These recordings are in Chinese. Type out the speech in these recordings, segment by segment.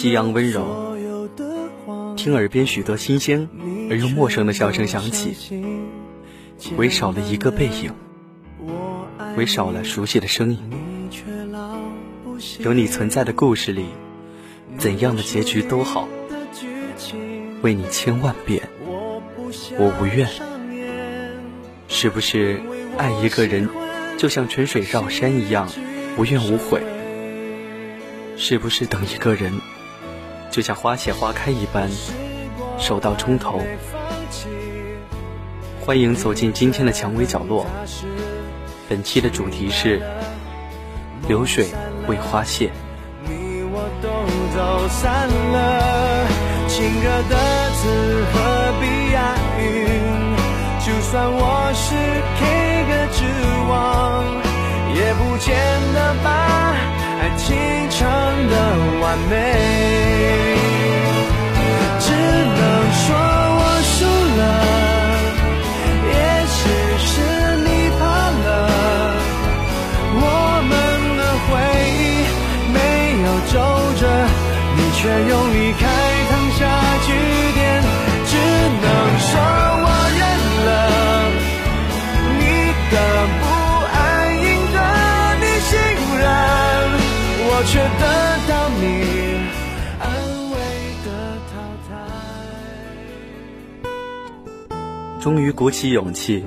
夕阳温柔，听耳边许多新鲜而又陌生的笑声响起，唯少了一个背影，唯少了熟悉的声音。有你存在的故事里，怎样的结局都好，为你千万遍，我无怨。是不是爱一个人，就像春水绕山一样，无怨无悔？是不是等一个人，就像花谢花开一般，手到冲头？欢迎走进今天的蔷薇角落。本期的主题是流水为花谢。你我都走散了，亲热的字何必押韵？就算我是 K 歌之王，也不见得把情唱的完美。只能说我输了，也许是你怕了。我们的回忆没有皱褶，你却用离开终于鼓起勇气，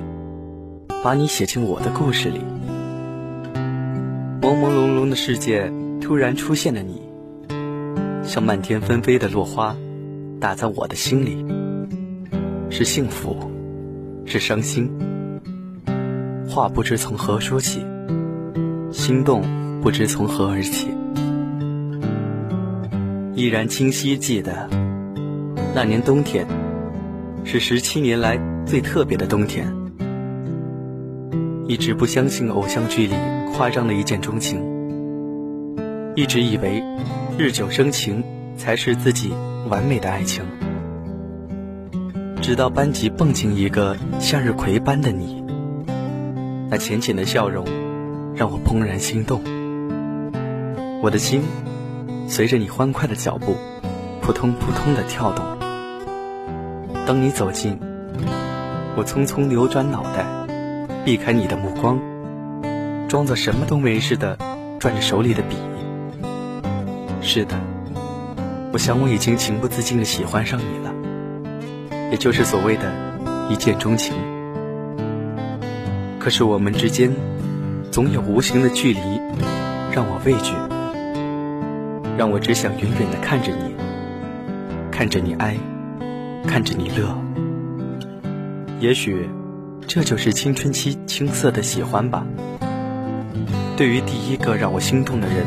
把你写进我的故事里。朦朦胧胧的世界，突然出现了你，像漫天纷飞的落花，打在我的心里。是幸福，是伤心，话不知从何说起，心动不知从何而起。依然清晰记得，那年冬天，是十七年来最特别的冬天。一直不相信偶像剧里夸张的一见钟情，一直以为日久生情才是自己完美的爱情。直到班级蹦进一个向日葵般的你，那浅浅的笑容让我怦然心动，我的心随着你欢快的脚步扑通扑通的跳动。当你走近，我匆匆扭转脑袋，避开你的目光，装作什么都没事的转着手里的笔。是的，我想我已经情不自禁的喜欢上你了。也就是所谓的一见钟情。可是我们之间总有无形的距离，让我畏惧，让我只想远远的看着你，看着你哀，看着你乐。也许这就是青春期青涩的喜欢吧。对于第一个让我心动的人，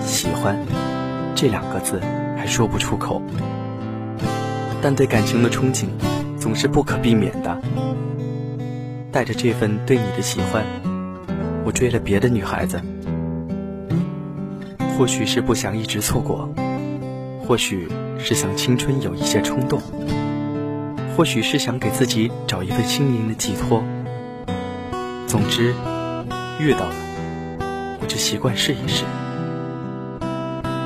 喜欢这两个字还说不出口。但对感情的憧憬，总是不可避免的。带着这份对你的喜欢，我追了别的女孩子。或许是不想一直错过，或许是想青春有一些冲动，或许是想给自己找一份心灵的寄托。总之，遇到了，我就习惯试一试。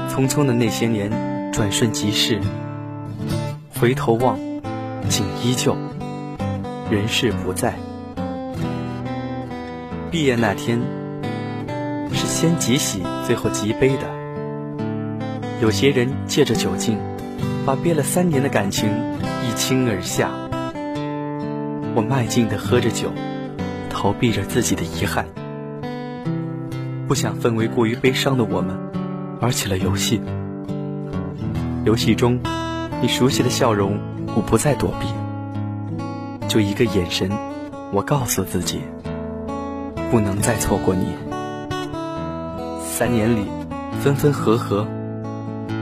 匆匆的那些年，转瞬即逝。回头望，景依旧，人事不在。毕业那天，是先几喜，最后几悲的。有些人借着酒劲，把憋了三年的感情一倾而下。我迈进的喝着酒，逃避着自己的遗憾，不想氛围过于悲伤的我们，玩起了游戏。游戏中。你熟悉的笑容，我不再躲避，就一个眼神，我告诉自己，不能再错过你。三年里，分分合合，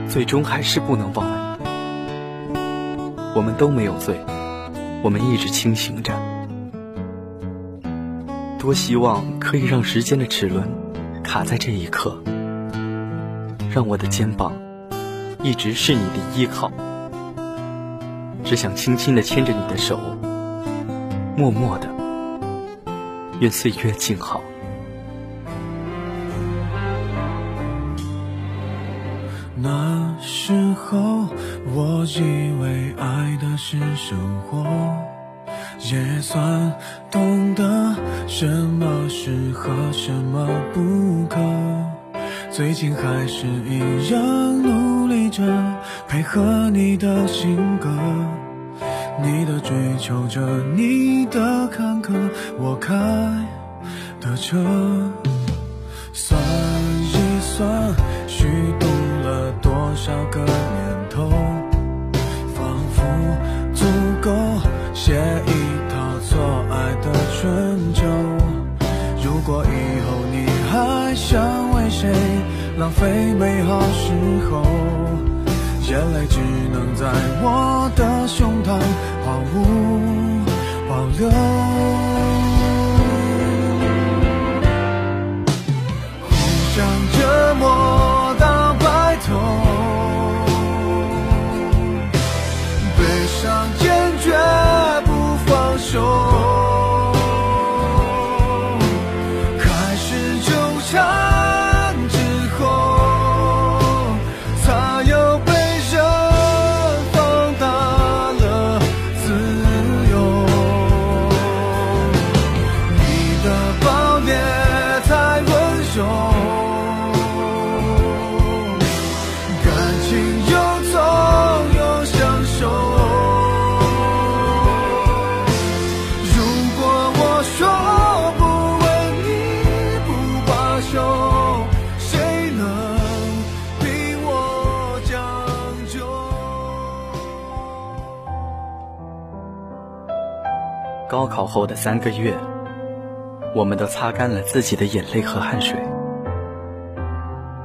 最终还是不能忘。我们都没有醉，我们一直清醒着。多希望可以让时间的齿轮卡在这一刻，让我的肩膀一直是你的依靠。只想轻轻地牵着你的手，默默的，愿岁月静好。那时候，我以为爱的是生活，也算懂得什么适合，什么不可。最近还是一样努力着，配合你的性格，你的追求着，你的坎坷，我开的车。果以后你还想为谁浪费美好时候，眼泪只能在我的胸膛毫无保留。互相折磨到白头，悲伤坚决不放手。高考后的三个月，我们都擦干了自己的眼泪和汗水。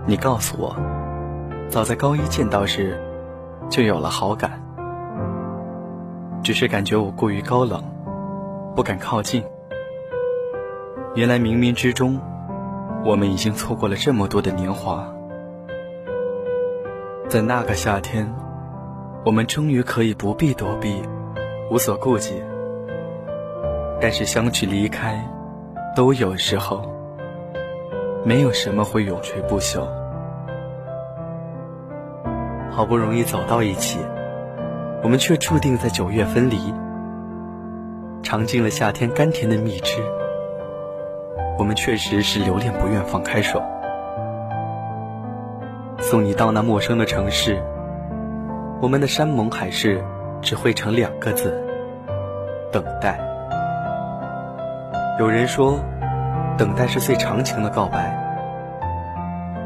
你告诉我，早在高一见到时，就有了好感，只是感觉我过于高冷，不敢靠近。原来冥冥之中，我们已经错过了这么多的年华。在那个夏天，我们终于可以不必躲避，无所顾忌。但是相聚离开，都有时候，没有什么会永垂不朽。好不容易走到一起，我们却注定在九月分离，尝尽了夏天甘甜的蜜汁。我们确实是留恋不愿放开手。送你到那陌生的城市，我们的山盟海誓只会成两个字：等待。有人说，等待是最长情的告白。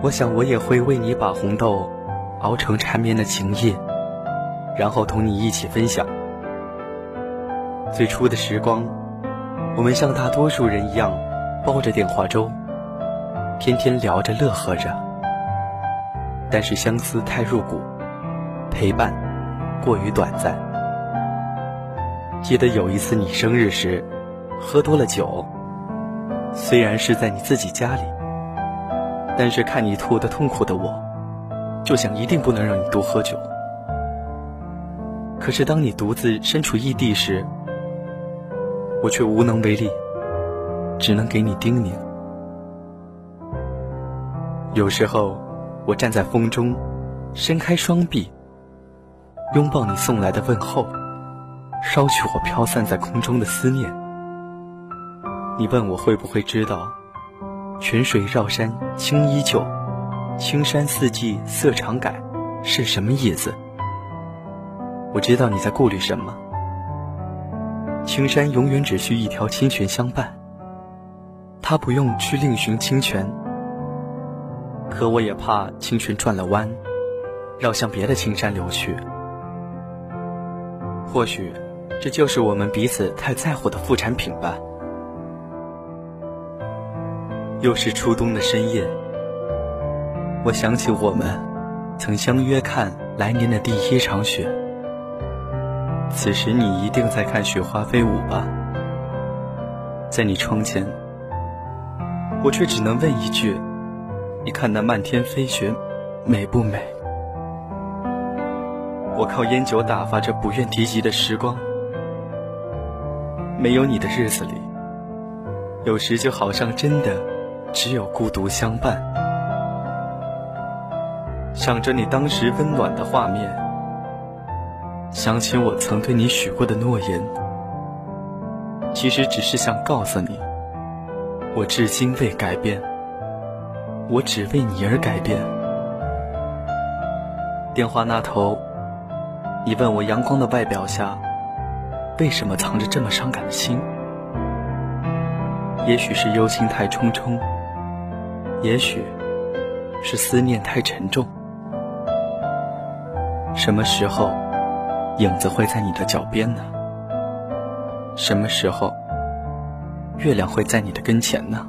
我想，我也会为你把红豆熬成缠绵的情叶，然后同你一起分享。最初的时光，我们像大多数人一样，煲着电话粥，天天聊着乐呵着。但是相思太入骨，陪伴过于短暂。记得有一次你生日时。喝多了酒，虽然是在你自己家里，但是看你吐得痛苦的我，就想一定不能让你多喝酒。可是当你独自身处异地时，我却无能为力，只能给你叮咛。有时候，我站在风中，伸开双臂，拥抱你送来的问候，捎去我飘散在空中的思念。你问我会不会知道，泉水绕山青依旧，青山四季色常改是什么意思？我知道你在顾虑什么。青山永远只需一条清泉相伴，它不用去另寻清泉。可我也怕清泉转了弯，绕向别的青山流去。或许，这就是我们彼此太在乎的副产品吧。又是初冬的深夜，我想起我们曾相约看来年的第一场雪。此时你一定在看雪花飞舞吧？在你窗前，我却只能问一句：你看那漫天飞雪，美不美？我靠烟酒打发着不愿提及的时光，没有你的日子里，有时就好像真的。只有孤独相伴。想着你当时温暖的画面，想起我曾对你许过的诺言，其实只是想告诉你，我至今未改变，我只为你而改变。电话那头，你问我阳光的外表下，为什么藏着这么伤感的心？也许是忧心太重重，也许是思念太沉重。什么时候，影子会在你的脚边呢？什么时候，月亮会在你的跟前呢？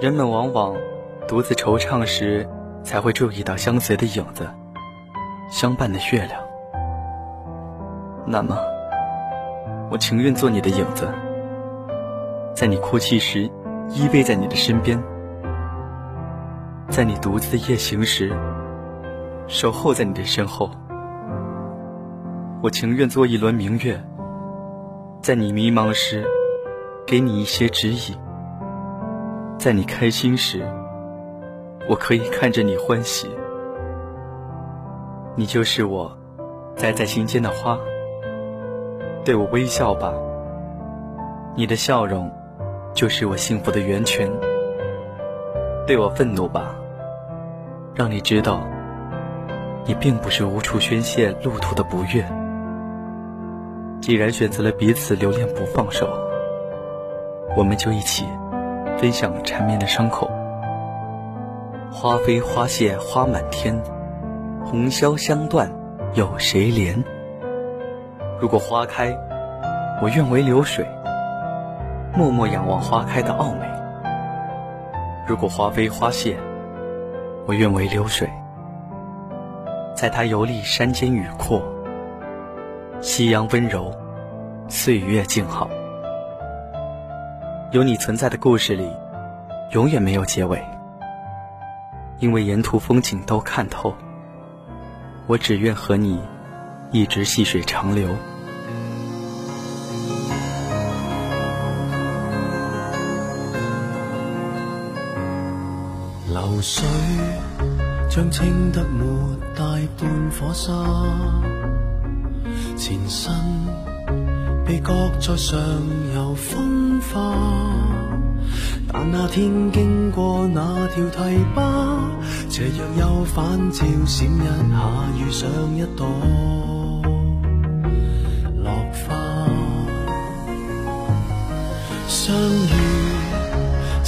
人们往往独自惆怅时，才会注意到相随的影子，相伴的月亮。那么，我情愿做你的影子，在你哭泣时依偎在你的身边，在你独自的夜行时。守候在你的身后，我情愿做一轮明月，在你迷茫时给你一些指引，在你开心时，我可以看着你欢喜。你就是我栽在心间的花，对我微笑吧，你的笑容就是我幸福的源泉。对我愤怒吧，让你知道。你并不是无处宣泄路途的不悦。既然选择了彼此留恋不放手，我们就一起分享缠绵的伤口。花飞花谢花满天，红消香断有谁怜？如果花开，我愿为流水，默默仰望花开的傲美；如果花飞花谢，我愿为流水。在它游历山间雨阔，夕阳温柔，岁月静好。有你存在的故事里，永远没有结尾。因为沿途风景都看透，我只愿和你一直细水长流。流水。将清得没带半火沙，前身被搁在上游风化。但那天经过那条堤坝，斜阳又反照闪一下，遇上一朵落花。相遇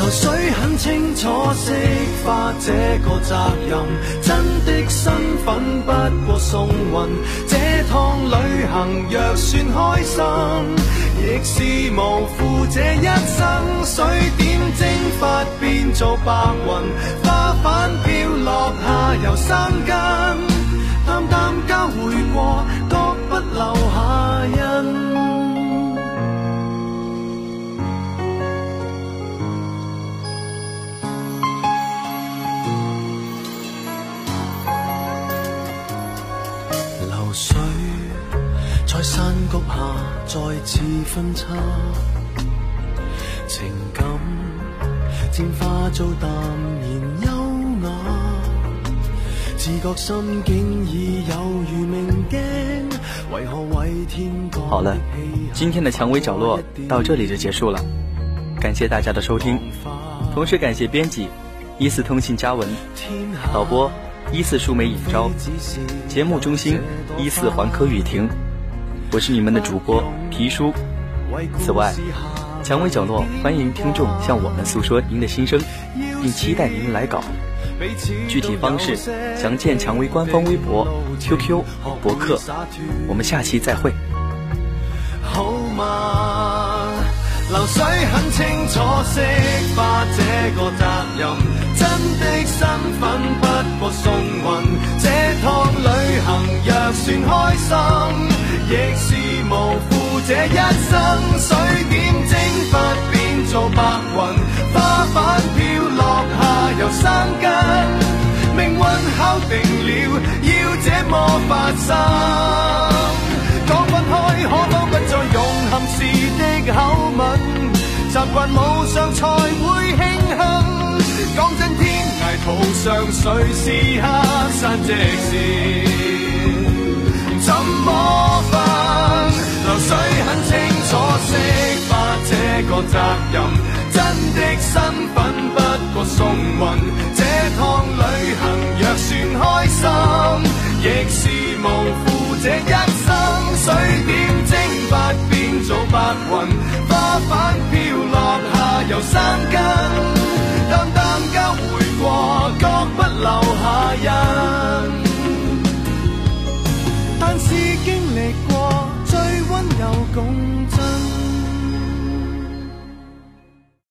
流水很清楚释化这个责任，真的身份不过送运。这趟旅行若算开心，亦是无负这一生。水点蒸发变做白云，花瓣飘落下又生根，淡淡交会过，各不留下印。山谷下再次分叉，情感渐化做淡然优雅，自觉心境已有如明镜，为何为天好了，今天的蔷薇角落到这里就结束了，感谢大家的收听，同时感谢编辑一四通信嘉文，导播一四数媒尹昭，节目中心一四环科雨婷。我是你们的主播皮叔。此外，蔷薇角落欢迎听众向我们诉说您的心声，并期待您来稿。具体方式详见蔷薇官方微博、QQ、博客。我们下期再会。好吗？流水很清楚释化这个责任，真的身份不过送运。这趟旅行若算开心。亦是无负。这一生，水点蒸发变做白云，花瓣飘落下又生根。命运敲定了，要这么发生。云雾上才会庆幸讲真天涯途上谁是客散席时怎么分流水很清楚惜花这个责任？真的身份不过送运。这趟旅行若算开心。亦是无负这一生水点蒸发变做白云花瓣由生根，淡淡交回过，各不留下印。但是经历过，最温柔共。